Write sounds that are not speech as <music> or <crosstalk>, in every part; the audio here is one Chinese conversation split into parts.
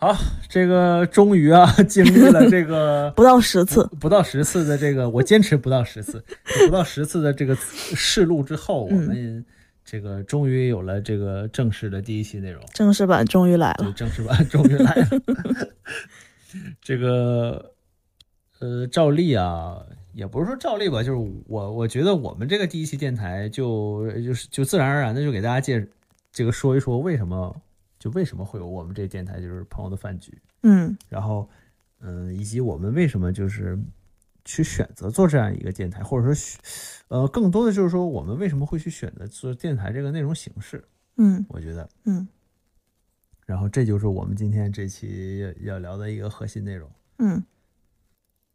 好，这个终于啊，经历了这个 <laughs> 不到十次，不到十次的这个，我坚持不到十次，<laughs> 不到十次的这个试录之后，我们这个终于有了这个正式的第一期内容，正式版终于来了，正式版 <laughs> 终于来了。这个呃，照例啊，也不是说照例吧，就是我我觉得我们这个第一期电台就就是就自然而然的就给大家介这个说一说为什么。就为什么会有我们这电台，就是朋友的饭局，嗯，然后，嗯，以及我们为什么就是去选择做这样一个电台，或者说，呃，更多的就是说我们为什么会去选择做电台这个内容形式，嗯，我觉得，嗯，然后这就是我们今天这期要聊的一个核心内容，嗯，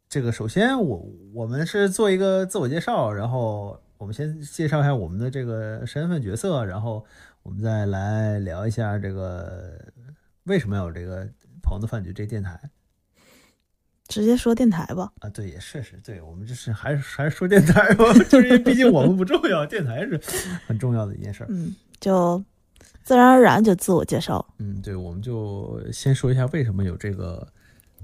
这个首先我我们是做一个自我介绍，然后我们先介绍一下我们的这个身份角色，然后。我们再来聊一下这个为什么有这个朋友的饭局这电台？直接说电台吧。啊，对，也是是，对我们就是还是还是说电台吧，<laughs> 就是因为毕竟我们不重要，电台是很重要的一件事儿。嗯，就自然而然就自我介绍。嗯，对，我们就先说一下为什么有这个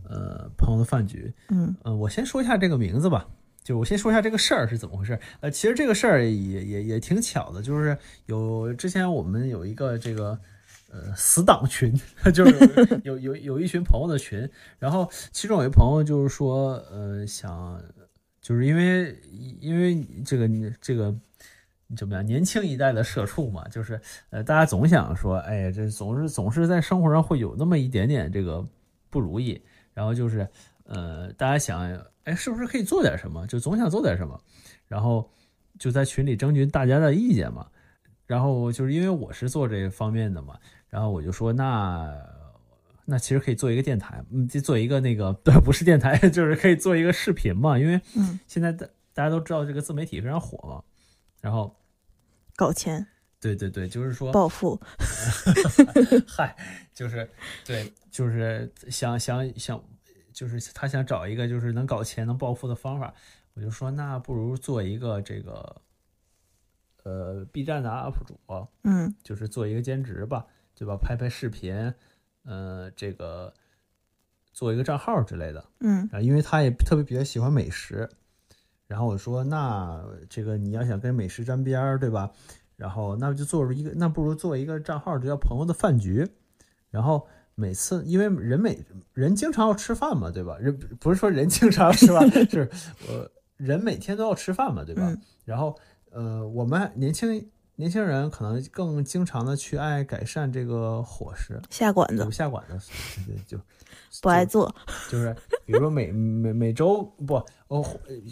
呃朋友的饭局。嗯嗯，我先说一下这个名字吧。就我先说一下这个事儿是怎么回事。呃，其实这个事儿也也也挺巧的，就是有之前我们有一个这个呃死党群，<laughs> 就是有有有一群朋友的群，然后其中有一朋友就是说，呃，想就是因为因为这个这个怎么样，年轻一代的社畜嘛，就是呃大家总想说，哎呀，这总是总是在生活上会有那么一点点这个不如意，然后就是呃大家想。哎，是不是可以做点什么？就总想做点什么，然后就在群里征询大家的意见嘛。然后就是因为我是做这方面的嘛，然后我就说那那其实可以做一个电台，嗯，就做一个那个对，<laughs> 不是电台，<laughs> 就是可以做一个视频嘛。因为现在大大家都知道这个自媒体非常火嘛，然后搞钱，对对对，就是说暴富，<laughs> 嗨，就是对，就是想想想。就是他想找一个就是能搞钱能暴富的方法，我就说那不如做一个这个，呃，B 站的 UP 主，嗯，就是做一个兼职吧，对吧？拍拍视频，呃，这个做一个账号之类的，嗯，啊，因为他也特别比较喜欢美食，然后我说那这个你要想跟美食沾边儿，对吧？然后那就做一个，那不如做一个账号，就叫朋友的饭局，然后。每次，因为人每人经常要吃饭嘛，对吧？人不是说人经常吃饭，<laughs> 是呃，人每天都要吃饭嘛，对吧？然后，呃，我们年轻年轻人可能更经常的去爱改善这个伙食，下馆子，下馆子，对，就 <laughs> 不爱做，就是比如说每每每周不，哦，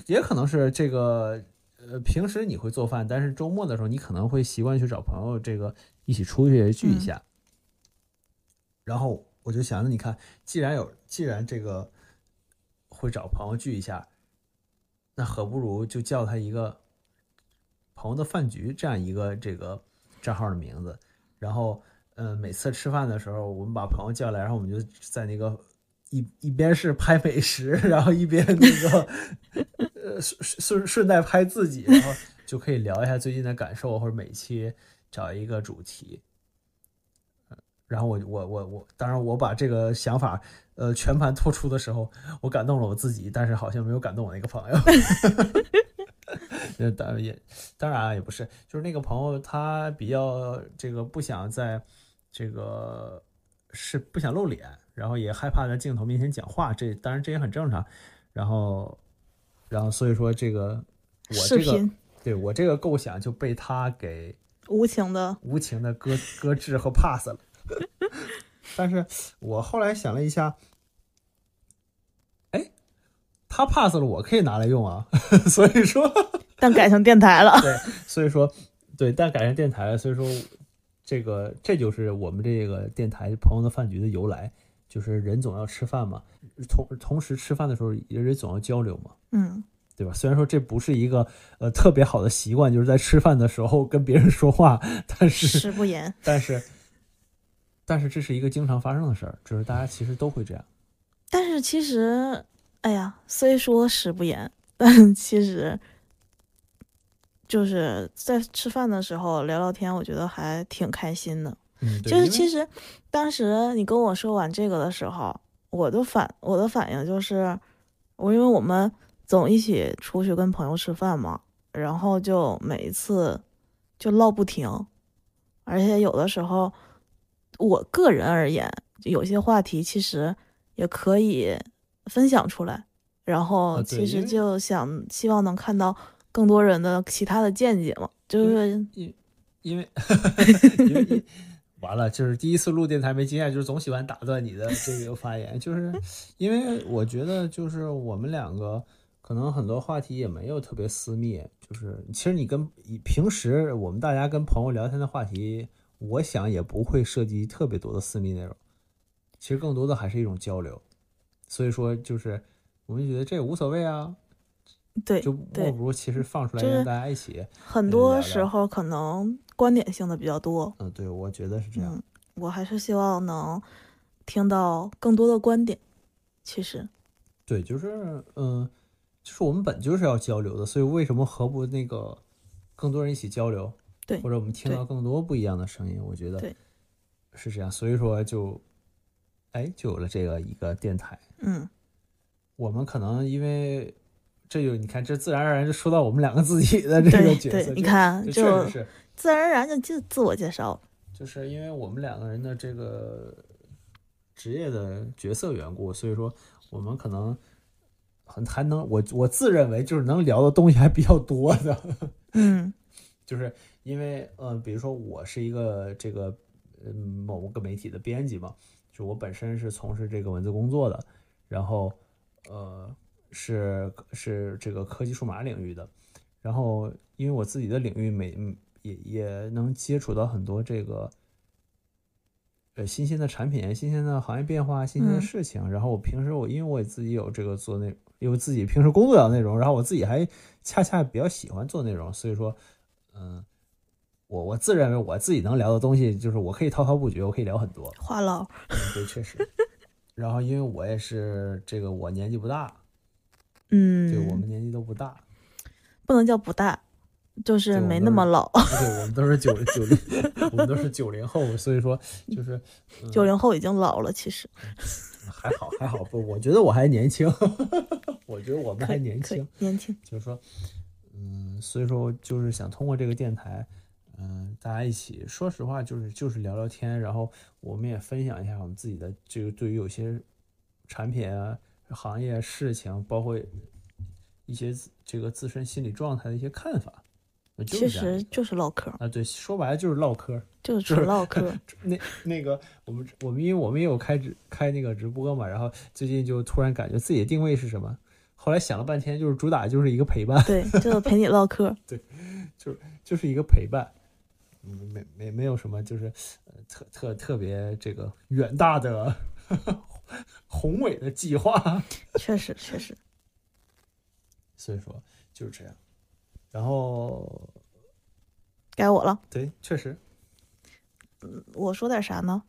也可能是这个，呃，平时你会做饭，但是周末的时候你可能会习惯去找朋友，这个一起出去聚一下。然后我就想着，你看，既然有，既然这个会找朋友聚一下，那何不如就叫他一个朋友的饭局这样一个这个账号的名字。然后，呃，每次吃饭的时候，我们把朋友叫来，然后我们就在那个一一边是拍美食，然后一边那个呃顺顺顺带拍自己，然后就可以聊一下最近的感受，或者每期找一个主题。然后我我我我，当然我把这个想法，呃，全盘托出的时候，我感动了我自己，但是好像没有感动我那个朋友。<laughs> 呃，当然也，当然也不是，就是那个朋友他比较这个不想在，这个是不想露脸，然后也害怕在镜头面前讲话，这当然这也很正常。然后，然后所以说这个我这个对我这个构想就被他给无情的无情的搁搁置和 pass 了。<laughs> 但是我后来想了一下，哎，他 pass 了，我可以拿来用啊。<laughs> 所以说，<laughs> 但改成电台了。对，所以说，对，但改成电台了。所以说，这个这就是我们这个电台朋友的饭局的由来，就是人总要吃饭嘛，同同时吃饭的时候，人总要交流嘛，嗯，对吧？虽然说这不是一个呃特别好的习惯，就是在吃饭的时候跟别人说话，但是食不言，但是。但是这是一个经常发生的事儿，就是大家其实都会这样。但是其实，哎呀，虽说食不言，但其实就是在吃饭的时候聊聊天，我觉得还挺开心的。嗯，就是其实当时你跟我说完这个的时候，我的反我的反应就是，我因为我们总一起出去跟朋友吃饭嘛，然后就每一次就唠不停，而且有的时候我个人而言，有些话题其实也可以分享出来，然后其实就想希望能看到更多人的其他的见解嘛，就是因因为因为因 <laughs> 完了，就是第一次录电台没经验，就是总喜欢打断你的 <laughs> 这个发言，就是因为我觉得就是我们两个可能很多话题也没有特别私密，就是其实你跟平时我们大家跟朋友聊天的话题，我想也不会涉及特别多的私密内容，其实更多的还是一种交流，所以说就是我们觉得这也无所谓啊，对就莫不如其实放出来就是让大家一起，很多时候可能观点性的比较多，嗯，对，我觉得是这样。嗯，我还是希望能听到更多的观点。其实，对，就是嗯，就是我们本就是要交流的，所以为什么何不那个更多人一起交流？对或者我们听到更多不一样的声音，我觉得对是这样。所以说就，哎，就有了这个一个电台。嗯，我们可能因为这就你看，这自然而然就说到我们两个自己的这个对角色，对，你看，就是，自然而然就自自我介绍了。就是因为我们两个人的这个职业的角色缘故，所以说我们可能很还能我我自认为就是能聊的东西还比较多的，嗯 <laughs> 就是因为嗯、呃比如说我是一个这个呃某个媒体的编辑嘛，就我本身是从事这个文字工作的，然后呃是是这个科技数码领域的，然后因为我自己的领域每嗯也也能接触到很多这个呃新鲜的产品、新鲜的行业变化、新鲜的嗯事情。然后我平时我因为我也自己有这个做内，因为自己平时工作的内容，然后我自己还恰恰比较喜欢做内容，所以说嗯。我我自认为我自己能聊的东西，就是我可以滔滔不绝，我可以聊很多。话痨，嗯，对，确实。<laughs> 然后因为我也是这个，我年纪不大，嗯，对我们年纪都不大，不能叫不大，就是没那么老。对，我们都是九九零，<laughs> 我们都是九零后，所以说就是、嗯九零后已经老了，其实还好还好不，我觉得我还年轻，<laughs> 我觉得我们还年轻，年轻。就是说，嗯，所以说就是想通过这个电台，嗯，大家一起，说实话就是就是聊聊天，然后我们也分享一下我们自己的这个对于有些产品啊、行业事情，包括一些这个自身心理状态的一些看法，其实就是唠嗑，啊，对，说白了就是唠嗑。就是纯唠嗑。<laughs> 那那个我们我们因为我们也有开直开那个直播嘛，然后最近就突然感觉自己的定位是什么，后来想了半天，就是主打就是一个陪伴，对，就是陪你唠嗑。<laughs> 对就是就是一个陪伴，嗯，没没没有什么就是呃特特特别这个远大的宏伟的计划，<laughs> 确实确实，所以说就是这样。然后该我了。对，确实，我说点啥呢？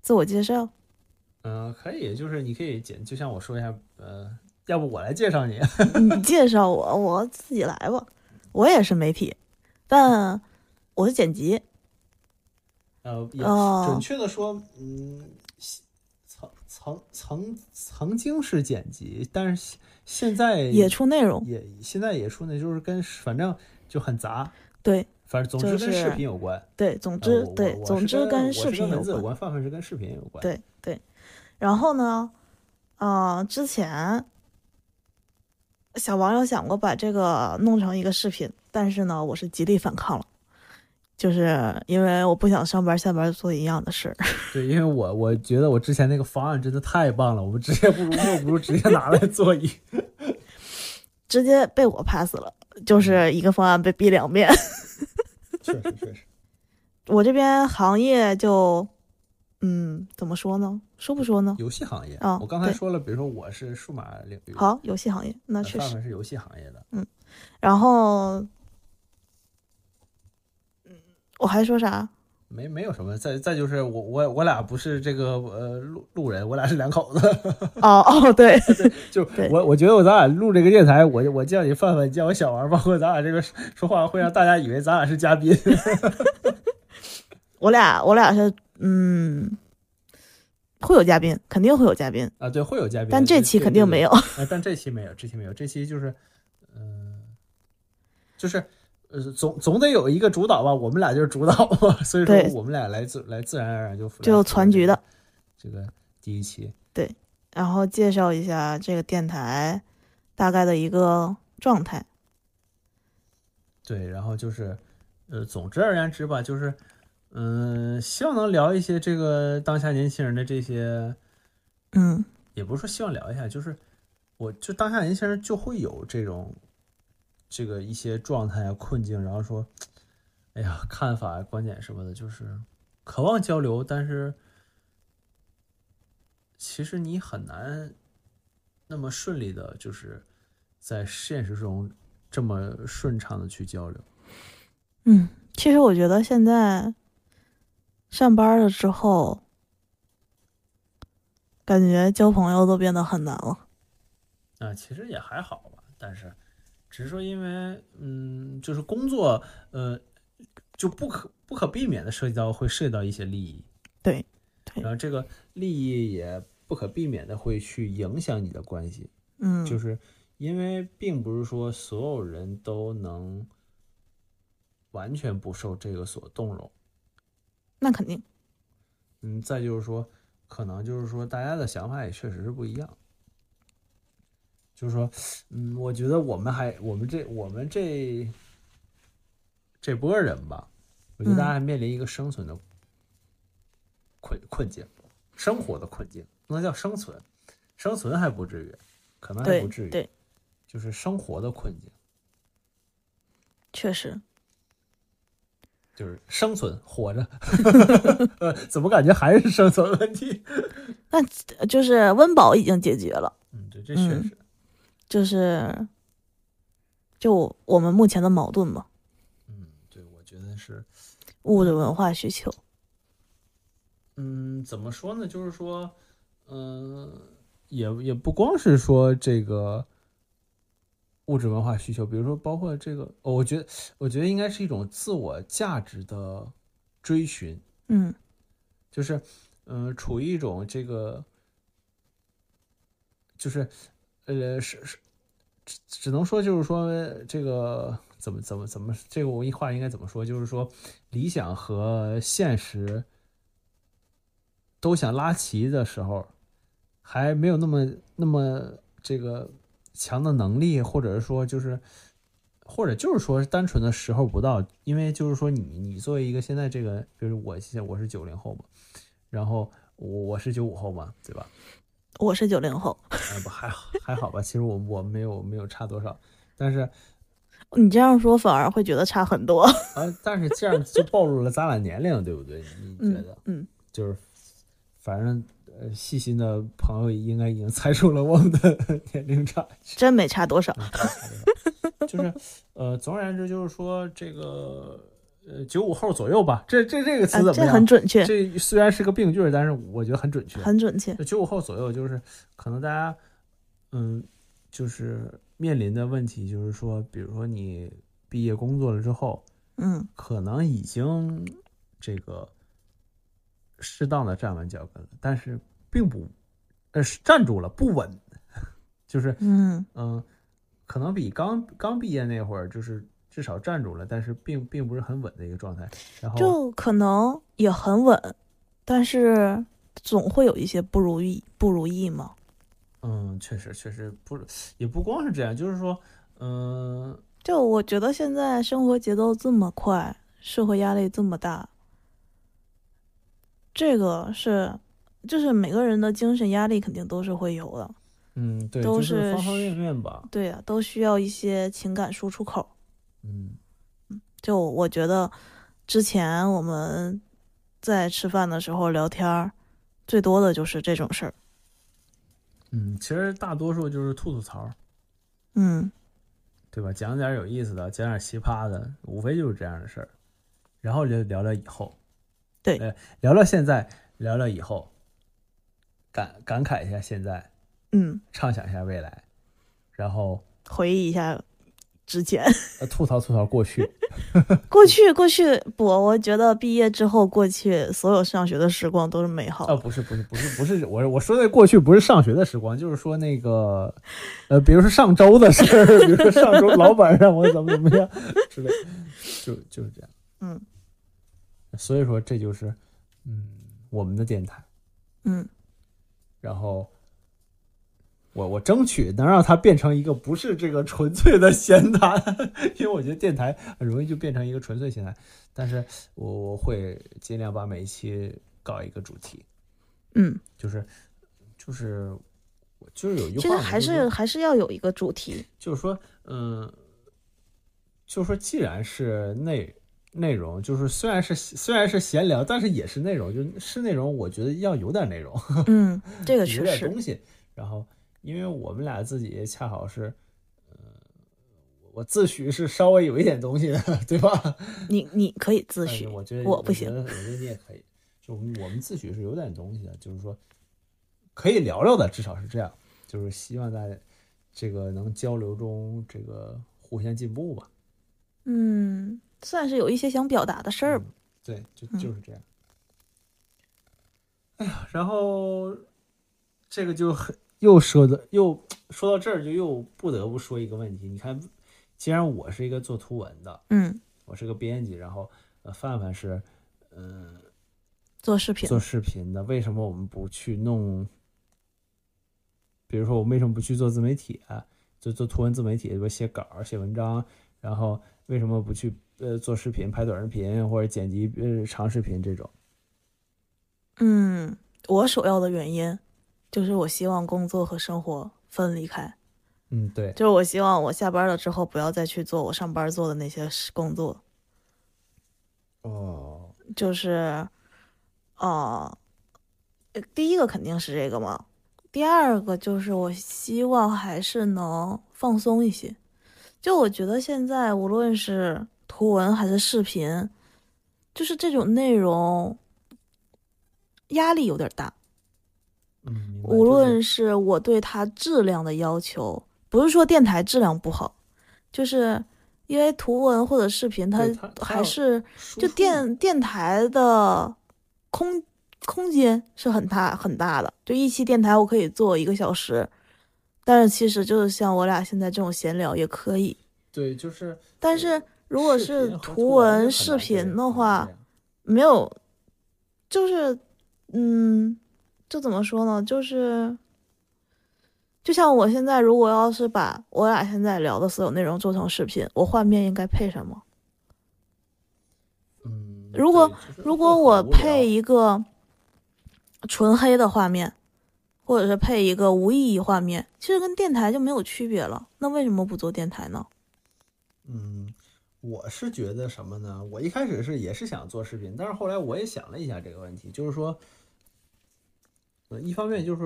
自我介绍。嗯、可以，就是你可以简，就像我说一下，呃，要不我来介绍你，<laughs> 你介绍我，我自己来吧。我也是媒体，但我是剪辑。呃，也哦准确的说，嗯，曾曾曾曾经是剪辑，但是现在也出内容。也现在也出呢，就是跟反正就很杂，对反正总之跟视频有关。对，总呃之对，总之跟视频有关，范范是跟视频有关。对对，然后呢，啊，之前小王有想过把这个弄成一个视频，但是呢，我是极力反抗了，就是因为我不想上班下班做一样的事儿。<laughs> 对，因为我我觉得我之前那个方案真的太棒了，我们直接不如莫 <laughs> 不如直接拿来做一。<laughs> 直接被我 pass 了，就是一个方案被逼两遍。确实确实，我这边行业就，嗯，怎么说呢？说不说呢？游戏行业，啊我刚才说了，比如说我是数码领域，好，游戏行业那呃，确实。是游戏行业的。嗯然后，嗯，我还说啥？没没有什么，再再就是我我我俩不是这个呃路路人，我俩是两口子。<laughs> 哦哦，对，就我我觉得我咱俩录这个电台，我我叫你范范，叫我小王，包括咱俩这个说话会让大家以为咱俩是嘉宾。<laughs> 我俩我俩是嗯，会有嘉宾，肯定会有嘉宾，啊，对，会有嘉宾，但这期肯定没有。啊，但这期没有，这期没有，这期就是，嗯、就是呃，总总得有一个主导吧，我们俩就是主导嘛，<laughs> 所以说我们俩来自来自然而然就就全局的这个第一期，对然后介绍一下这个电台大概的一个状态。对，然后就是呃，总之而言之吧，就是嗯、希望能聊一些这个当下年轻人的这些，嗯也不是说希望聊一下，就是我就当下年轻人就会有这种这个一些状态啊困境，然后说，哎呀，看法、观点什么的，就是渴望交流，但是其实你很难那么顺利的，就是在现实中这么顺畅的去交流。嗯，其实我觉得现在上班了之后，感觉交朋友都变得很难了。啊，其实也还好吧，但是只是说因为嗯，就是工作呃，就不可不可避免的涉及到会涉及到一些利益，对对然后这个利益也不可避免的会去影响你的关系，嗯，就是因为并不是说所有人都能完全不受这个所动容，那肯定。嗯，再就是说，可能就是说大家的想法也确实是不一样。就是说，嗯，我觉得我们还我们这我们这这波人吧，我觉得大家还面临一个生存的困困境，生活的困境，不能叫生存，生存还不至于，可能还不至于，对，就是生活的困境，确实，就是生存活着，呃，<laughs> 怎么感觉还是生存问题？那就是温饱已经解决了，嗯，对，这确嗯。实，就是就我们目前的矛盾吧，嗯，对，我觉得是。物质文化需求。嗯，怎么说呢？就是说，嗯、也也不光是说这个物质文化需求，比如说包括这个，哦我觉得我觉得应该是一种自我价值的追寻，嗯就是嗯、呃处于一种这个，就是呃是是只只能说就是说这个怎么怎么怎么这个我一话应该怎么说？就是说理想和现实都想拉齐的时候，还没有那么那么这个强的能力，或者是说就是。或者就是说单纯的时候不到，因为就是说你你作为一个现在这个，比如我现在我是九零后嘛，然后我我是九五后嘛，对吧？我是九零后，哎不还好还好吧，其实我我没有没有差多少，但是 <laughs> 你这样说反而会觉得差很多。<laughs> 啊，但是这样就暴露了咱俩年龄，对不对？你觉嗯得？嗯，就是反正呃细心的朋友应该已经猜出了我们的 <laughs> 年龄差。真没差多少。就是呃，总而言之，就是说这个呃九五后左右吧，这这这个词怎么样？很准确，这虽然是个病句，但是我觉得很准确。很准确。九五后左右，就是可能大家嗯，就是面临的问题，就是说，比如说你毕业工作了之后，嗯可能已经这个适当的站稳脚跟了，但是并不呃是站住了，不稳，<laughs> 就是嗯嗯，可能比刚刚毕业那会儿就是至少站住了，但是并并不是很稳的一个状态。然后就可能也很稳，但是总会有一些不如意，不如意嘛。嗯，确实确实不也不光是这样，就是说嗯。就我觉得现在生活节奏这么快，社会压力这么大，这个是就是每个人的精神压力肯定都是会有的。嗯，对，都就是方方面面吧。对呀、都需要一些情感输出口。嗯就我觉得，之前我们在吃饭的时候聊天儿，最多的就是这种事儿。嗯，其实大多数就是吐吐槽，嗯，对吧？讲点有意思的，讲点奇葩的，无非就是这样的事儿。然后就聊聊以后，对呃，聊聊现在，聊聊以后，感感慨一下现在，嗯，畅想一下未来，然后回忆一下之前。<laughs> 呃吐槽吐槽过去，<laughs> 过去过去不，我觉得毕业之后过去所有上学的时光都是美好啊，不是不是不是不是，我我说的过去不是上学的时光，就是说那个，呃，比如说上周的事儿，<laughs> 比如说上周老板让我怎么怎么样之类，就就是这样。嗯所以说这就是，嗯，我们的电台。嗯然后我我争取能让它变成一个不是这个纯粹的闲谈，因为我觉得电台很容易就变成一个纯粹闲谈。但是我我会尽量把每一期搞一个主题，嗯，就是就是就是有一句话其实还是还是要有一个主题。就是说，嗯，就是说，既然是内内容，就是虽然是虽然是闲聊，但是也是内容，就是内容，我觉得要有点内容，嗯，<laughs> 这个有确实，点东西。然后，因为我们俩自己恰好是，呃，我自诩是稍微有一点东西的，<laughs> 对吧？你你可以自诩，我觉得我不行我觉得你也可以，就我们自诩是有点东西的，就是说可以聊聊的，至少是这样。就是希望在这个能交流中，这个互相进步吧。嗯，算是有一些想表达的事儿对，就嗯就是这样。哎呀，然后这个就很又说的又说到这儿，就又不得不说一个问题。你看，既然我是一个做图文的，嗯，我是个编辑，然后呃，范范是嗯、呃、做视频做，视频的，为什么我们不去弄？比如说，我们为什么不去做自媒体、啊？就做图文自媒体，比如写稿、写文章，然后为什么不去呃做视频、拍短视频或者剪辑呃长视频这种？嗯，我首要的原因就是我希望工作和生活分离开，嗯，对，就是我希望我下班了之后不要再去做我上班做的那些事工作，哦，就是，呃，呃第一个肯定是这个嘛，第二个就是我希望还是能放松一些。就我觉得现在无论是图文还是视频，就是这种内容压力有点大。嗯，无论是我对它质量的要求，不是说电台质量不好，就是因为图文或者视频它还是就电。电台的空空间是很大很大的，就一期电台我可以做一个小时，但是其实就是像我俩现在这种闲聊也可以，对，就是。但是如果是图文视频的话没有，就是，嗯，这怎么说呢？就是，就像我现在，如果要是把我俩现在聊的所有内容做成视频，我画面应该配什么？嗯，如果如果我配一个纯黑的画面，或者是配一个无意义画面，其实跟电台就没有区别了。那为什么不做电台呢？嗯，我是觉得什么呢？我一开始是也是想做视频，但是后来我也想了一下这个问题，就是说，呃，一方面就是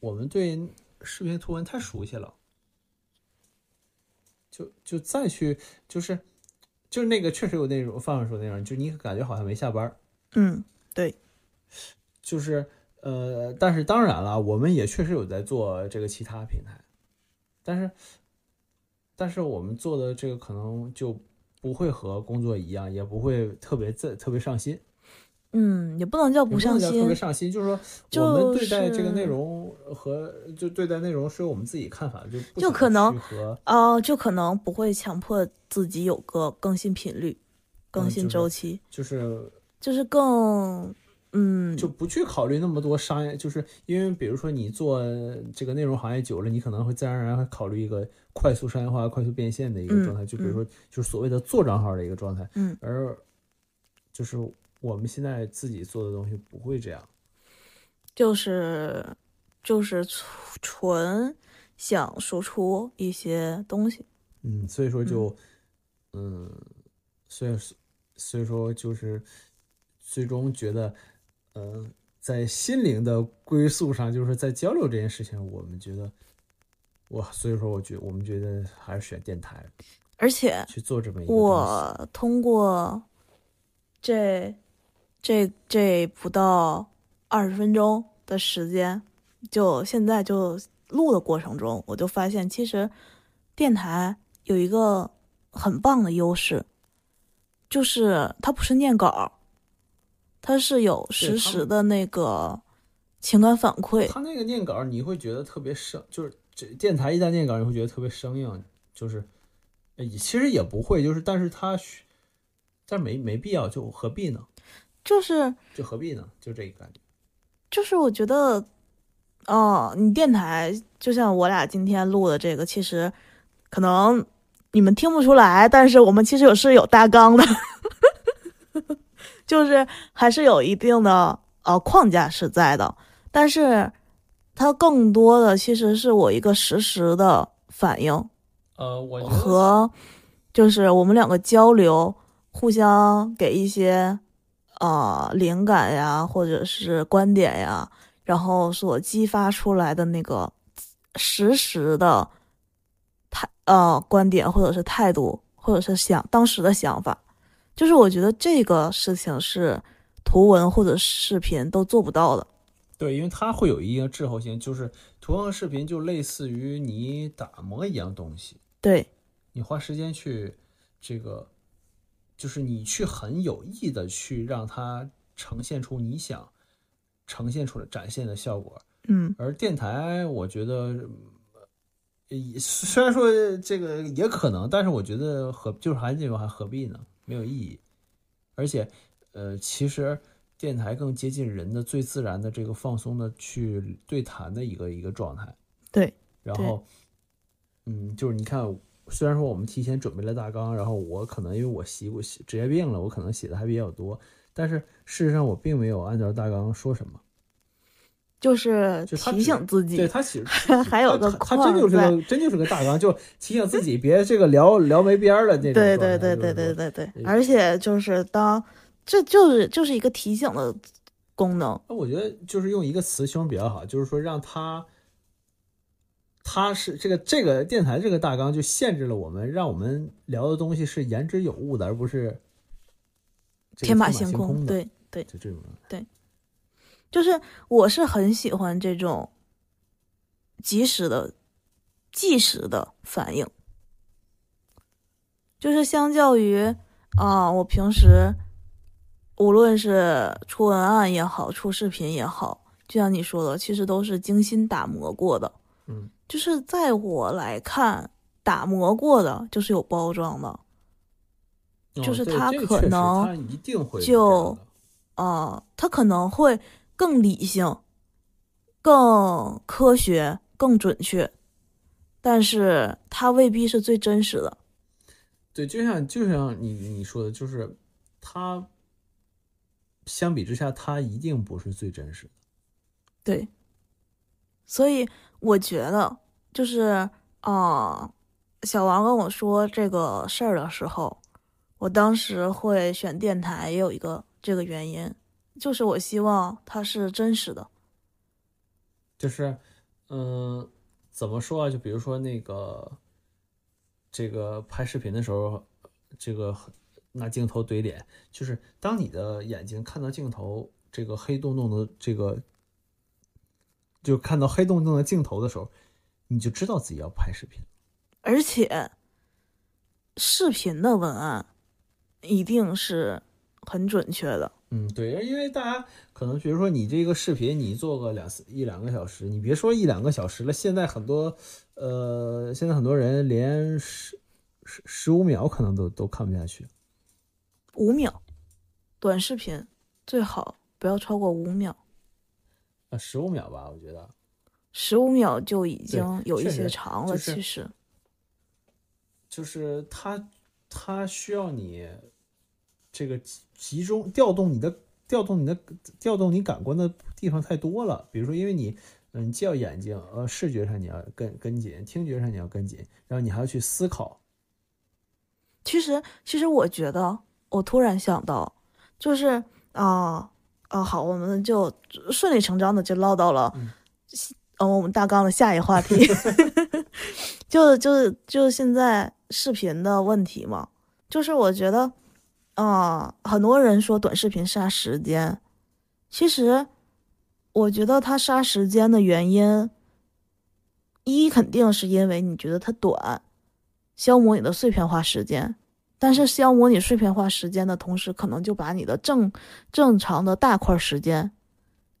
我们对视频图文太熟悉了，就就再去就是就是那个确实有那种范范说的那样，就你感觉好像没下班嗯，对，就是呃，但是当然了，我们也确实有在做这个其他平台，但是但是我们做的这个可能就不会和工作一样，也不会特别在特别上心，嗯，也不能叫不上也能叫特别心，上心，就是说就我们对待这个内容和就对待内容是有我们自己看法，就不就可能去和哦，就可能不会强迫自己有个更新频率、更新周期，就是就是更嗯，就不去考虑那么多商业，就是因为比如说你做这个内容行业久了，你可能会自然而然会考虑一个快速商业化、快速变现的一个嗯状态，就比如说就是所谓的做账号的一个状态，嗯，而就是我们现在自己做的东西不会这样，就是就是纯纯想输出一些东西，嗯，所以说就嗯，所以所以说就是最终觉得，呃，在心灵的归宿上，就是在交流这件事情，我们觉得。哇，所以说，我觉我们觉得还是选电台而且去做这么一个。我通过这这这不到二十分钟的时间，就现在就录的过程中，我就发现其实电台有一个很棒的优势，就是它不是念稿，它是有实时的那个情感反馈。他那个念稿你会觉得特别生，就是这电台一旦念稿你会觉得特别生硬，就是呃其实也不会，就是但是他需，但没没必要，就何必呢？就是就何必呢？就这个感觉。就是我觉得，哦，你电台就像我俩今天录的这个，其实可能你们听不出来，但是我们其实有是有大纲的，<laughs> 就是还是有一定的呃框架是在的，但是它更多的其实是我一个实时的反应，呃，我和就是我们两个交流，互相给一些呃灵感呀，或者是观点呀，然后所激发出来的那个实时的态呃观点，或者是态度，或者是想当时的想法，就是我觉得这个事情是图文或者视频都做不到的。对，因为它会有一定滞后性，就是图文和视频就类似于你打磨一样东西，对，你花时间去这个，就是你去很有意的去让它呈现出你想呈现出来展现的效果。嗯而电台，我觉得，虽然说这个也可能，但是我觉得何就是还是那句话，还何必呢？没有意义。而且，呃，其实电台更接近人的最自然的这个放松的去对谈的一个一个状态。对，然后，嗯，就是你看，虽然说我们提前准备了大纲，然后我可能因为我习惯写职业病了，我可能写的还比较多，但是事实上我并没有按照大纲说什么。就是提醒自己，对他其实 <laughs> 还有个他他真就是框个真就是个大纲，就提醒自己别这个聊聊没边儿了那种。对对对对对对对，而且就是当这就是就是一个提醒的功能，那我觉得就是用一个词形容比较好，就是说让他，他是这个这个电台这个大纲就限制了我们，让我们聊的东西是言之有物的，而不是天马行行空。的。对对，就这种对。就是我是很喜欢这种及时的、即时的反应，就是相较于啊，我平时无论是出文案也好，出视频也好，就像你说的，其实都是精心打磨过的。嗯，就是在我来看，打磨过的就是有包装的。就是哦对他这个确实可能就啊，它可能会更理性、更科学、更准确，但是它未必是最真实的。对，就像就像你你说的，就是他相比之下，他一定不是最真实的。对，所以我觉得就是啊、小王跟我说这个事儿的时候，我当时会选电台，也有一个这个原因，就是我希望它是真实的。就是，嗯、怎么说啊？就比如说那个，这个拍视频的时候，这个拿镜头怼脸，就是当你的眼睛看到镜头这个黑洞洞的这个，就看到黑洞洞的镜头的时候，你就知道自己要拍视频。而且，视频的文案一定是很准确的。嗯，对，因为大家可能比如说你这个视频你做个两一两个小时，你别说一两个小时了，现在很多呃，现在很多人连十十十五秒可能都都看不下去。五秒，短视频最好不要超过五秒，啊，十五秒吧，我觉得。十五秒就已经有一些长了。其实，就是它它需要你这个集集中调动你的调动你的调动你感官的地方太多了。比如说，因为你嗯，既要眼睛呃视觉上你要跟跟紧，听觉上你要跟紧，然后你还要去思考。其实，其实我觉得，我突然想到，就是啊啊，好，我们就顺理成章的就唠到了嗯，呃、我们大纲的下一话题，<laughs> 就就就现在视频的问题嘛，就是我觉得，啊、很多人说短视频杀时间，其实我觉得它杀时间的原因，一肯定是因为你觉得它短，消磨你的碎片化时间，但是消磨你碎片化时间的同时，可能就把你的正正常的大块时间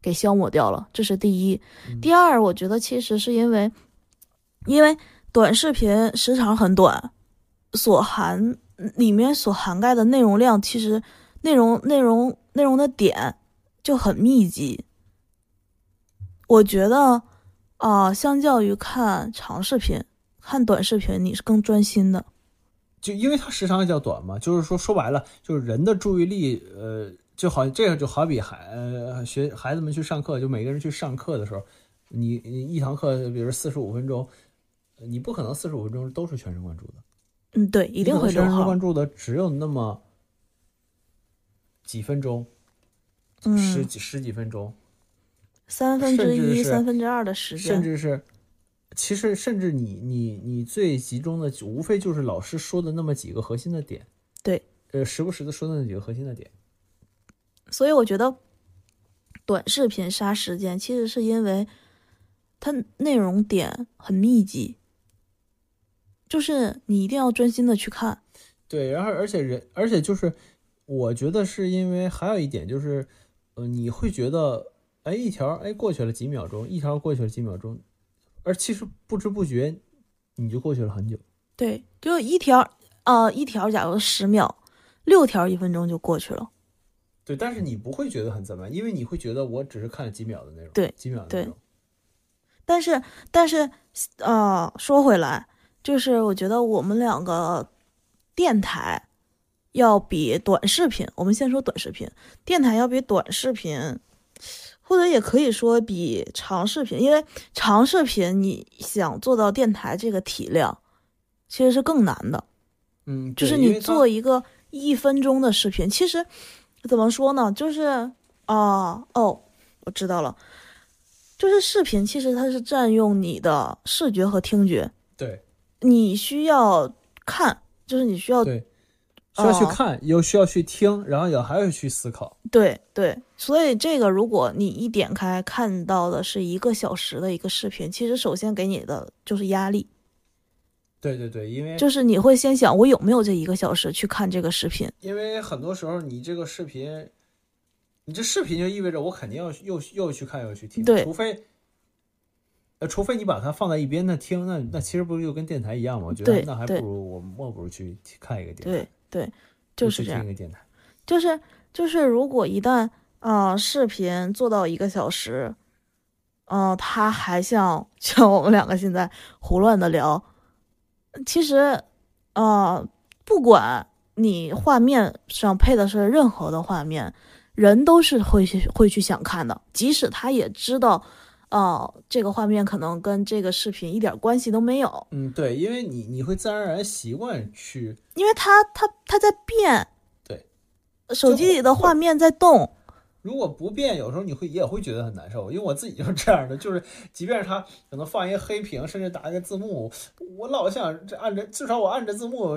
给消磨掉了。这是第一。嗯第二，我觉得其实是因为，因为短视频时长很短，所含里面所涵盖的内容量，其实内容内容内容的点就很密集。我觉得啊、相较于看长视频，看短视频你是更专心的。就因为它时长比较短嘛，就是说说白了，就是人的注意力，呃，就好这个就好比孩呃学孩子们去上课，就每个人去上课的时候，你你一堂课比如四十五分钟，呃你不可能四十五分钟都是全神贯注的，嗯，对，一定会全神贯。注的只有那么几分钟，十嗯，几十几分钟，三分之一、三分之二的时间，甚至是，其实甚至你你你最集中的，无非就是老师说的那么几个核心的点，对，呃，时不时的说的那几个核心的点，所以我觉得短视频杀时间，其实是因为它内容点很密集，就是你一定要专心的去看。对，然后而且人，而且就是，我觉得是因为还有一点就是，呃，你会觉得，哎，一条哎过去了几秒钟，一条过去了几秒钟，而其实不知不觉你就过去了很久。对，就一条呃、一条假如十秒，六条一分钟就过去了。对，但是你不会觉得很怎么样，因为你会觉得我只是看了几秒的内容，对几秒的内容。但是，但是，呃，说回来，就是我觉得我们两个电台要比短视频，我们先说短视频，电台要比短视频，或者也可以说比长视频，因为长视频你想做到电台这个体量，其实是更难的。嗯，就是你做一个一分钟的视频，其实怎么说呢？就是啊、哦，我知道了，就是视频其实它是占用你的视觉和听觉，对你需要看，就是你需要对，需要去哦看，又需要去听，然后也还要去思考。对对，所以这个如果你一点开看到的是一个小时的一个视频，其实首先给你的就是压力，对对对，因为就是你会先想我有没有这一个小时去看这个视频。因为很多时候你这个视频，你这视频就意味着我肯定要又又去看又去听，对除非。呃，除非你把它放在一边那听，那那其实不是就跟电台一样吗？我觉得那还不如我莫不如去看一个电台，对对，就是这样。一个电台。就是就是，如果一旦啊、呃视频做到一个小时，嗯、他还像 <laughs> 像我们两个现在胡乱的聊，其实，呃，不管你画面上配的是任何的画面，人都是会去会去想看的，即使他也知道，哦、这个画面可能跟这个视频一点关系都没有，嗯，对，因为你你会自然而然习惯去，因为它它它在变，对，手机里的画面在动。如果不变，有时候你会也会觉得很难受。因为我自己就是这样的，就是即便是它可能放一个黑屏，甚至打一个字幕，我老想这按着，至少我按着字幕，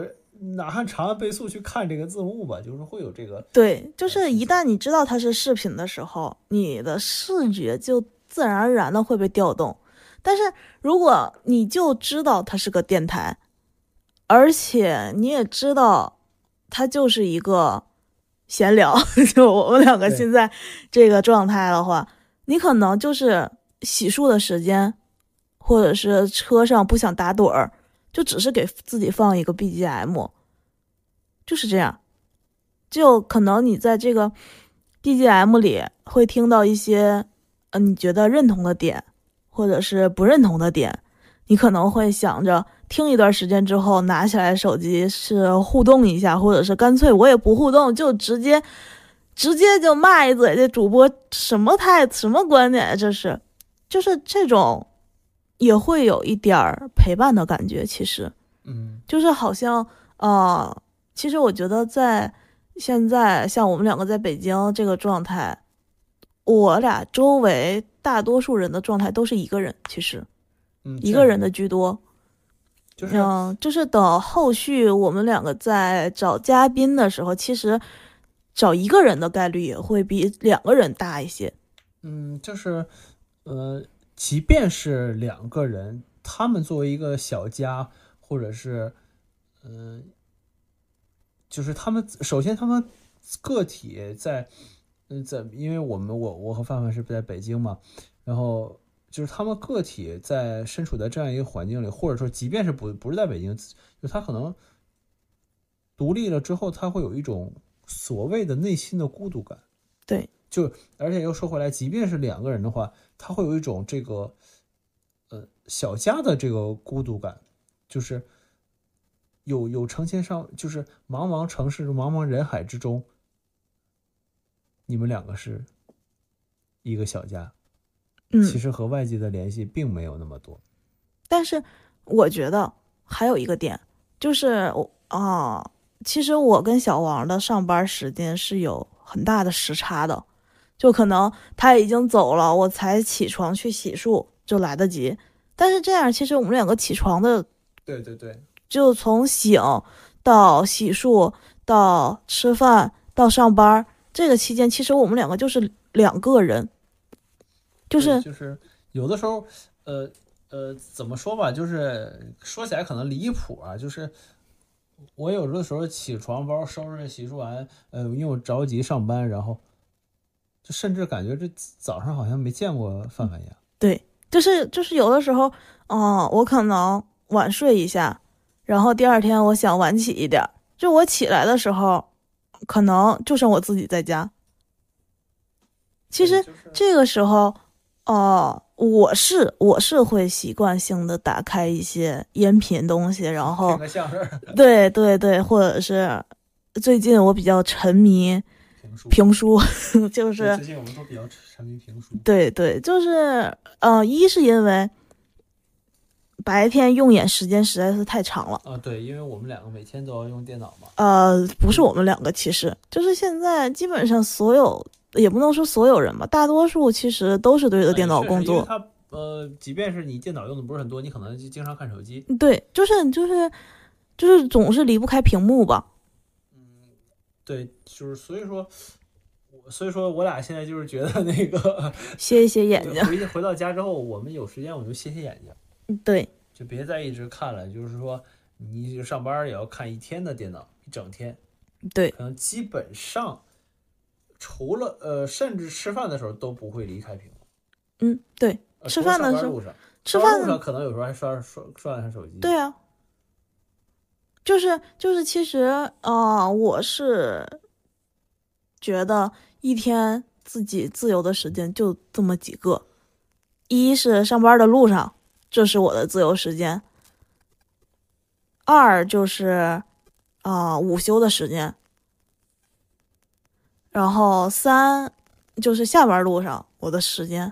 哪怕长按倍速去看这个字幕吧，就是会有这个。对，就是一旦你知道它是视频的时候，你的视觉就自然而然的会被调动。但是如果你就知道它是个电台，而且你也知道它就是一个闲聊，<laughs> 就我们两个现在这个状态的话，你可能就是洗漱的时间，或者是车上不想打盹儿，就只是给自己放一个 BGM，就是这样。就可能你在这个 BGM 里会听到一些呃你觉得认同的点，或者是不认同的点，你可能会想着听一段时间之后拿起来手机是互动一下，或者是干脆我也不互动，就直接直接就骂一嘴这主播什么态什么观点，这是就是这种也会有一点儿陪伴的感觉，其实。嗯，就是好像呃，其实我觉得在现在像我们两个在北京这个状态，我俩周围大多数人的状态都是一个人，其实嗯，一个人的居多。就是嗯，就是等后续我们两个在找嘉宾的时候，其实找一个人的概率也会比两个人大一些。嗯，就是呃，即便是两个人，他们作为一个小家，或者是嗯、就是他们首先他们个体在，嗯，在因为我们我我和范范是在北京嘛，然后就是他们个体在身处在这样一个环境里，或者说即便是不不是在北京，就他可能独立了之后，他会有一种所谓的内心的孤独感。对，就而且又说回来，即便是两个人的话，他会有一种这个呃小家的这个孤独感，就是有有成千上，就是茫茫城市、茫茫人海之中，你们两个是一个小家，嗯，其实和外界的联系并没有那么多。但是我觉得还有一个点，就是我啊、其实我跟小王的上班时间是有很大的时差的，就可能他已经走了，我才起床去洗漱就来得及。但是这样，其实我们两个起床的，对对对，就从醒到洗漱到吃饭到上班这个期间，其实我们两个就是两个人，就是就是有的时候，呃呃，怎么说吧，就是说起来可能离谱啊，就是我有的时候起床包收拾洗漱完，呃，因为我着急上班，然后就甚至感觉这早上好像没见过范范一样。对，就是就是有的时候，嗯，我可能晚睡一下，然后第二天我想晚起一点，就我起来的时候，可能就剩我自己在家。其实这个时候，哦、我是我是会习惯性的打开一些音频东西，然后 <laughs> 对对对，或者是最近我比较沉迷评书，评书，<laughs> 就是最近我们都比较沉迷评书。对对，就是呃，一是因为白天用眼时间实在是太长了。啊，对，因为我们两个每天都要用电脑嘛。呃，不是我们两个，其实就是现在基本上所有，也不能说所有人吧，大多数其实都是对着电脑工作。确实因为它呃，即便是你电脑用的不是很多，你可能就经常看手机。对，就是就是就是总是离不开屏幕吧。嗯对，就是所以说，我所以说我俩现在就是觉得那个歇一歇眼睛。回回到家之后，我们有时间我就歇歇眼睛，对就别再一直看了。就是说，你上班也要看一天的电脑，一整天，对可能基本上除了呃，甚至吃饭的时候都不会离开屏幕。嗯，对，吃饭的时候吃上班路饭上可能有时候还刷刷刷一下手机。对啊，就是就是，其实啊、呃我是觉得一天自己自由的时间就这么几个，一是上班的路上，这是我的自由时间；二就是啊、午休的时间；然后三就是下班路上我的时间。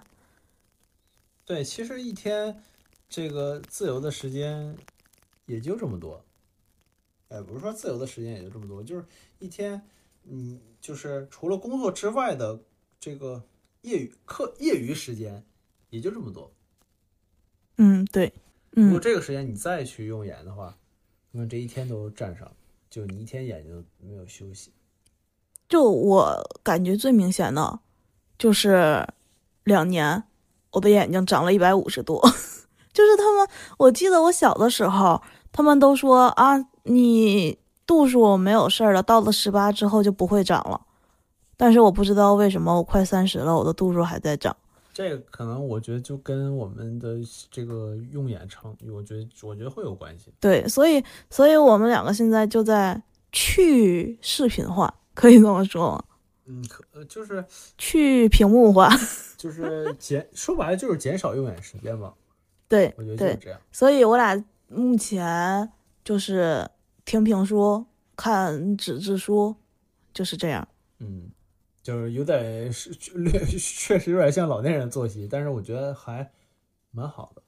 对，其实一天这个自由的时间也就这么多。哎，不是说自由的时间也就这么多，就是一天，嗯，就是除了工作之外的这个业余课业余时间也就这么多。嗯，对，嗯，如果这个时间你再去用眼的话，那么这一天都占上，就你一天眼睛没有休息。就我感觉最明显的，就是两年，我的眼睛长了一百五十度。<laughs> 就是他们，我记得我小的时候，他们都说啊，你度数没有事儿了，到了十八之后就不会长了。但是我不知道为什么我快三十了，我的度数还在长。这个可能我觉得就跟我们的这个用眼长，我觉得我觉得会有关系。对，所以，所以我们两个现在就在去视频化，可以这么说吗？嗯，可呃就是去屏幕化。<laughs> 就是减，说白了就是减少用眼时间嘛。对我觉得就是，这样。所以我俩目前就是听评书、看纸质书，就是这样。嗯，就是有点是略 <laughs> 确实有点像老年人的作息，但是我觉得还蛮好的。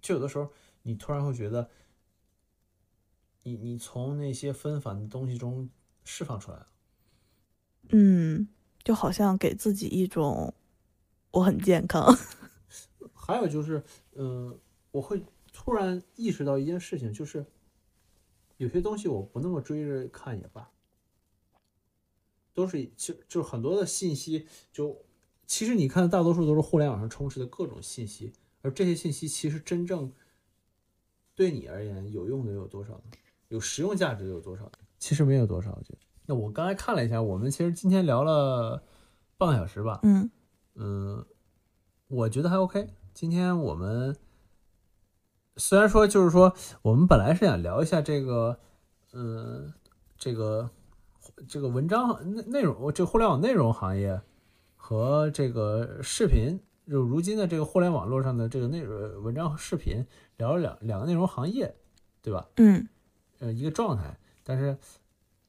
就有的时候你突然会觉得，你你从那些纷繁的东西中释放出来了。嗯，就好像给自己一种我很健康。<laughs> 还有就是，嗯、我会突然意识到一件事情，就是有些东西我不那么追着看也罢，都是就就很多的信息，就其实你看，大多数都是互联网上充斥的各种信息，而这些信息其实真正对你而言有用的有多少呢？有实用价值的有多少？其实没有多少，我觉得。那我刚才看了一下，我们其实今天聊了半个小时吧，嗯嗯，我觉得还 OK。今天我们虽然说就是说，我们本来是想聊一下这个，嗯，这个这个文章内内容，这互联网内容行业和这个视频，就如今的这个互联网络上的这个内容文章和视频，聊了两两个内容行业，对吧？嗯呃，一个状态，但是。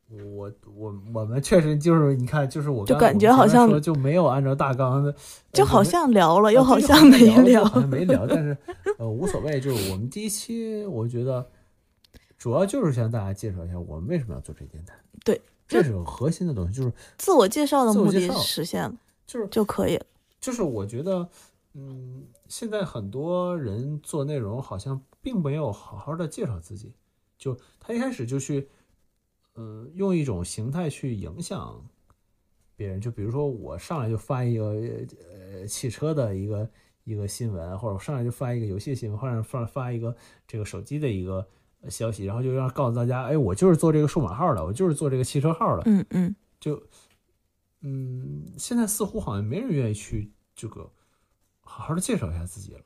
我我我们确实就是你看，就是我就刚感觉好像就没有按照大纲的，就好像聊了，又啊好像像没聊，没聊，但是 <laughs> 呃无所谓。就是我们第一期，我觉得主要就是向大家介绍一下我们为什么要做这电台。对，这是个核心的东西，就是自我介绍的目的实现了就是就可以了。就是我觉得，嗯，现在很多人做内容好像并没有好好的介绍自己，就他一开始就去，呃，用一种形态去影响别人，就比如说我上来就发一个呃汽车的一个一个新闻，或者我上来就发一个游戏新闻，或者发发一个这个手机的一个呃消息，然后就让告诉大家，哎，我就是做这个数码号的，我就是做这个汽车号的，嗯嗯就，嗯，现在似乎好像没人愿意去这个好好的介绍一下自己了，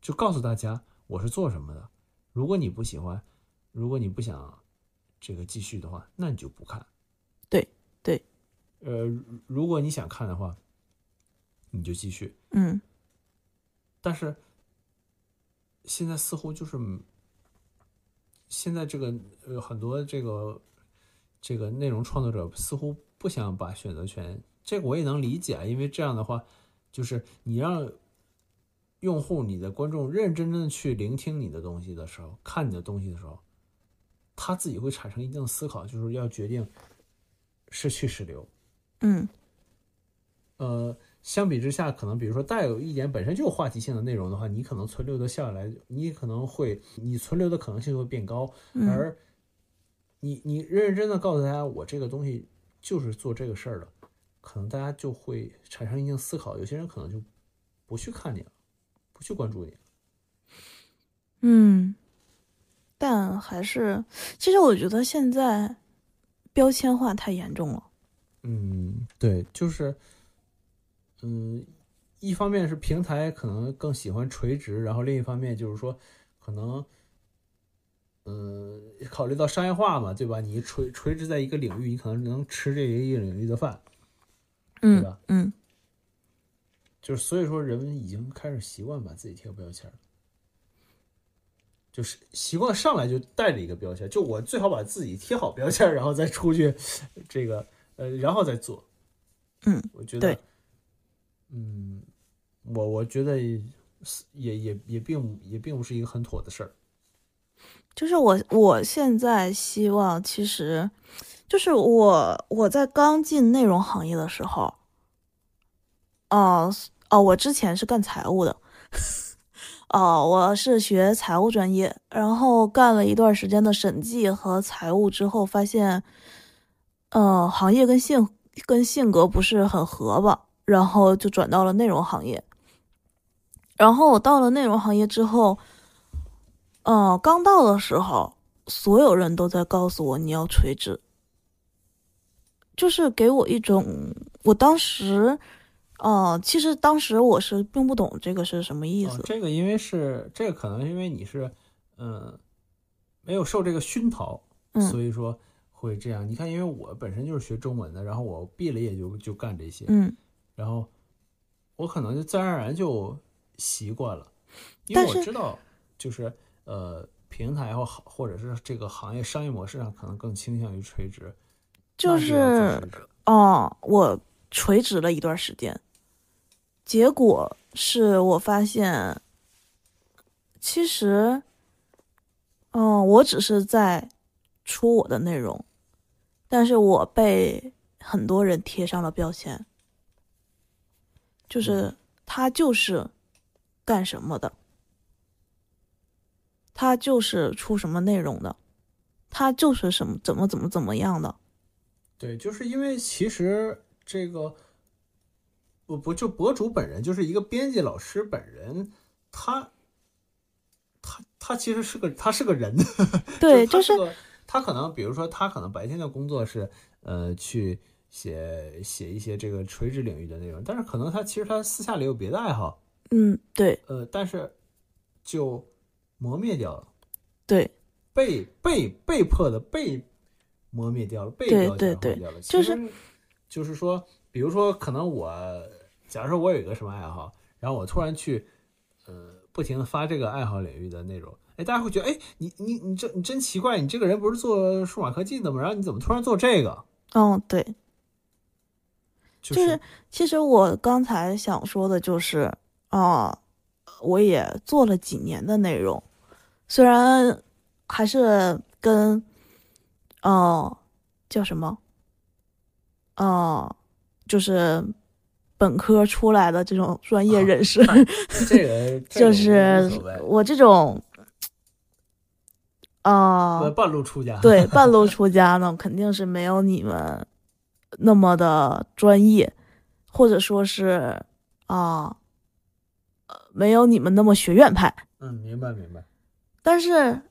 就告诉大家我是做什么的。如果你不喜欢，如果你不想这个继续的话，那你就不看。对对，呃，如如果你想看的话，你就继续。嗯但是现在似乎就是，现在这个呃很多这个这个内容创作者似乎不想把选择权，这个我也能理解啊，因为这样的话，就是你让用户、你的观众认认真真的去聆听你的东西的时候，看你的东西的时候，他自己会产生一定的思考，就是要决定是去是留。嗯呃，相比之下，可能比如说带有一点本身就有话题性的内容的话，你可能存留的下来，你可能会你存留的可能性会变高，嗯而你你认认真的告诉大家，我这个东西就是做这个事儿的，可能大家就会产生一定思考，有些人可能就不去看你了，不去关注你了。嗯，但还是，其实我觉得现在标签化太严重了。嗯，对，就是，嗯，一方面是平台可能更喜欢垂直，然后另一方面就是说，可能，嗯，考虑到商业化嘛，对吧？你垂垂直在一个领域，你可能能吃这一个领域的饭，对吧嗯就是所以说，人们已经开始习惯把自己贴个标签了，就是习惯上来就带着一个标签，就我最好把自己贴好标签，然后再出去，这个呃，然后再做。嗯，我觉得对，嗯，我我觉得也也也并也并不是一个很妥的事儿。就是我我现在希望，其实就是我我在刚进内容行业的时候，哦、哦，我之前是干财务的，哦，我是学财务专业，然后干了一段时间的审计和财务之后，发现，呃，行业跟性跟性格不是很合吧，然后就转到了内容行业。然后我到了内容行业之后，嗯，刚到的时候，所有人都在告诉我你要垂直，就是给我一种，我当时，呃，其实当时我是并不懂这个是什么意思，哦这个因为是这个可能因为你是嗯没有受这个熏陶，嗯所以说会这样。你看，因为我本身就是学中文的，然后我毕了业就就干这些，嗯然后我可能就自然而然就习惯了，因为我知道就是呃平台或好或者是这个行业商业模式上可能更倾向于垂直，就是哦，我垂直了一段时间，结果是我发现，其实，嗯，我只是在出我的内容，但是我被很多人贴上了标签，就是他就是干什么的，他就是出什么内容的，他就是什么怎么怎么怎么样的。对，就是因为其实这个，不不就博主本人就是一个编辑老师本人，他他他他其实是个他是个人，对，<laughs> 就就是他可能比如说他可能白天的工作是呃去写写一些这个垂直领域的内容，但是可能他其实他私下里有别的爱好，嗯，对呃，但是就磨灭掉了。对，被被被迫的被磨灭掉了，被对标签化对对掉了。就是其实就是说，比如说，可能我假如说我有一个什么爱好，然后我突然去呃不停的发这个爱好领域的内容，哎，大家会觉得，哎，你你你这你真奇怪，你这个人不是做数码科技的吗？然后你怎么突然做这个？嗯，对，就就是其实我刚才想说的就是啊、我也做了几年的内容，虽然还是跟呃叫什么？呃就是本科出来的这种专业人士，<laughs> 就是我这种啊、呃半路出家，对，半路 <laughs> 出家呢，肯定是没有你们那么的专业，或者说是啊，呃，没有你们那么学院派。嗯，明白明白，但是，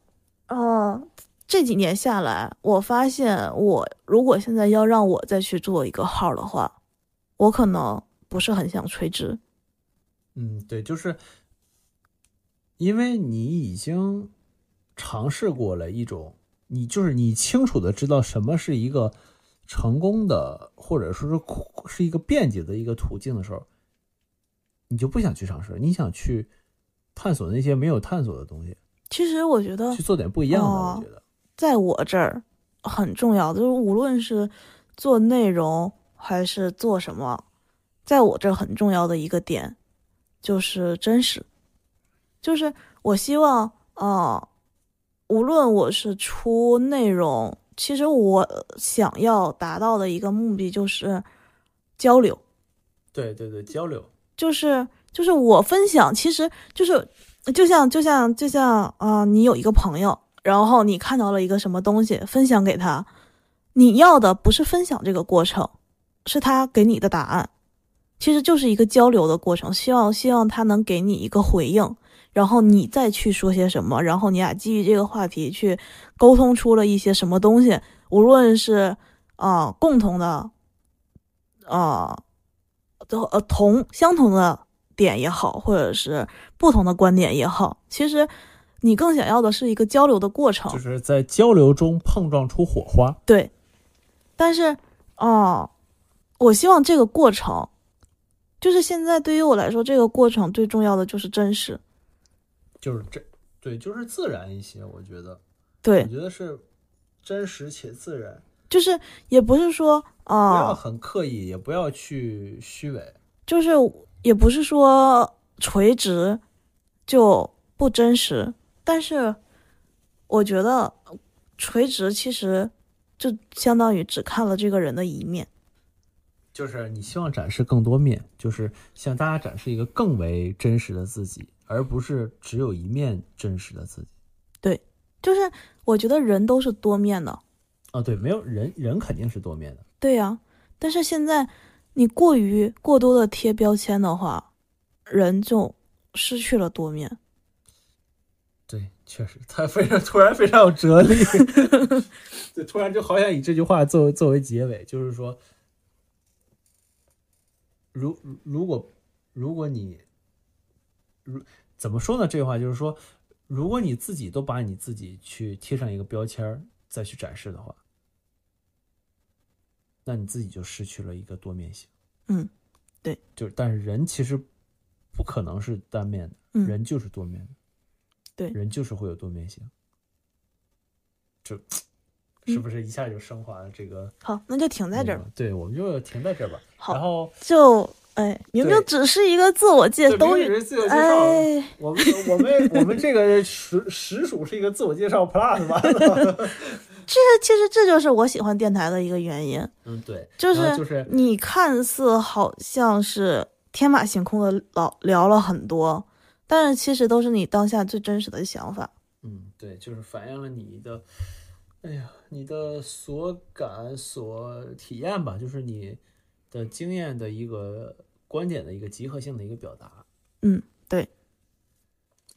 呃，这几年下来，我发现我如果现在要让我再去做一个号的话，我可能不是很想垂直。嗯，对，就是因为你已经尝试过了一种，你就是你清楚的知道什么是一个成功的，或者说是是一个便捷的一个途径的时候，你就不想去尝试，你想去探索那些没有探索的东西，其实我觉得去做点不一样的。哦我觉得，在我这儿很重要的，就是无论是做内容还是做什么，在我这儿很重要的一个点就是真实，就是我希望啊、呃无论我是出内容，其实我想要达到的一个目的就是交流，对对对，交流，就是就是我分享，其实就是就像就像就像啊、呃你有一个朋友，然后你看到了一个什么东西，分享给他，你要的不是分享这个过程，是他给你的答案，其实就是一个交流的过程，希望希望他能给你一个回应，然后你再去说些什么，然后你俩基于这个话题去沟通出了一些什么东西，无论是啊、呃共同的啊。都呃同相同的点也好，或者是不同的观点也好，其实你更想要的是一个交流的过程。就是在交流中碰撞出火花。对，但是哦，我希望这个过程，就是现在对于我来说，这个过程最重要的就是真实。就是这，对，就是自然一些。我觉得，对我，觉得是真实且自然，就是也不是说啊不要啊、很刻意，也不要去虚伪。就是也不是说垂直就不真实，但是我觉得垂直其实就相当于只看了这个人的一面。就是你希望展示更多面，就是向大家展示一个更为真实的自己，而不是只有一面真实的自己。对就是我觉得人都是多面的，啊，对，没有人人肯定是多面的。对呀、但是现在你过于过多的贴标签的话，人就失去了多面。对，确实，他非常突然非常有哲理，<laughs> 对突然就好想以这句话作为作为结尾，就是说，如如果如果你如怎么说呢？这句话就是说，如果你自己都把你自己去贴上一个标签儿再去展示的话，那你自己就失去了一个多面性。嗯，对，就是但是人其实不可能是单面的，嗯人就是多面的。对人就是会有多面性，这嗯是不是一下就升华了这个？好，那就停在这儿吧。对，我们就停在这儿吧。好然后就哎，明明只是一个自我介对都明明是自我介绍，哎，我们我们我们这个实 <laughs> 实属是一个自我介绍 plus 吧？<laughs> 这其实这就是我喜欢电台的一个原因，嗯，对，就是就是你看似好像是天马行空的老聊了很多，但是其实都是你当下最真实的想法。嗯，对，就是反映了你的，哎呀，你的所感所体验吧，就是你的经验的一个观点的一个集合性的一个表达。嗯，对。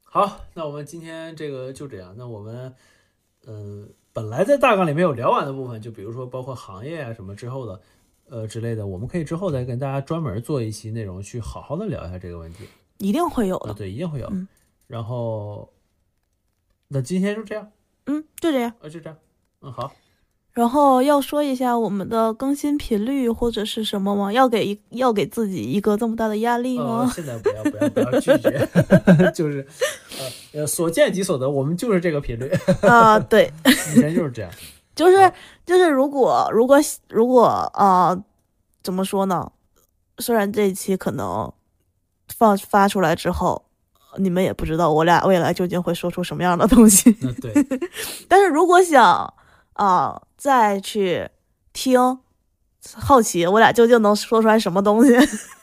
好，那我们今天这个就这样。那我们，嗯、本来在大纲里面有聊完的部分，就比如说包括行业啊什么之后的，呃之类的，我们可以之后再跟大家专门做一期内容，去好好的聊一下这个问题。一定会有啊，的。对，一定会有。嗯然后，那今天就这样，嗯，就这样。啊，就这样。嗯，好。然后要说一下我们的更新频率或者是什么吗？要给一要给自己一个这么大的压力呃，吗？现在不要不要不要拒绝，<laughs> 就是，呃呃，所见即所得，我们就是这个频率，啊、对，以前就是这样。就是就是，如果如果如果啊、呃怎么说呢？虽然这一期可能放发出来之后，你们也不知道我俩未来究竟会说出什么样的东西，那对，<laughs> 但是如果想啊、再去听，好奇我俩究竟能说出来什么东西，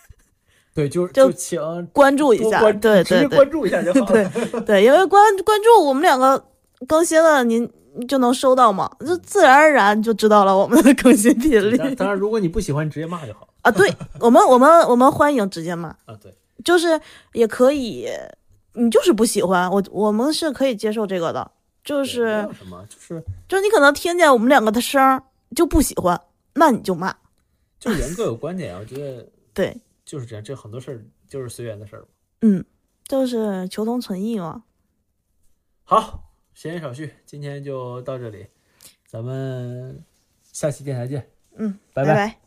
<laughs> 对，就是就请关注一下，对对对直接关注一下就好。<laughs> 对对，因为关关注我们两个更新了，您就能收到嘛，就自然而然就知道了我们的更新频率当当然，如果你不喜欢，直接骂就好。啊。对 <laughs> 我们，我们我们欢迎直接骂，啊，对，就是也可以，你就是不喜欢我，我们是可以接受这个的，就是什么，就是就是你可能听见我们两个的声儿就不喜欢，那你就骂，就是人各有观点啊，我觉得 <laughs> 对，就是这样，这很多事儿就是随缘的事儿。嗯，就是求同存异嘛。好，闲言少叙，今天就到这里，咱们下期电台见。嗯，拜拜拜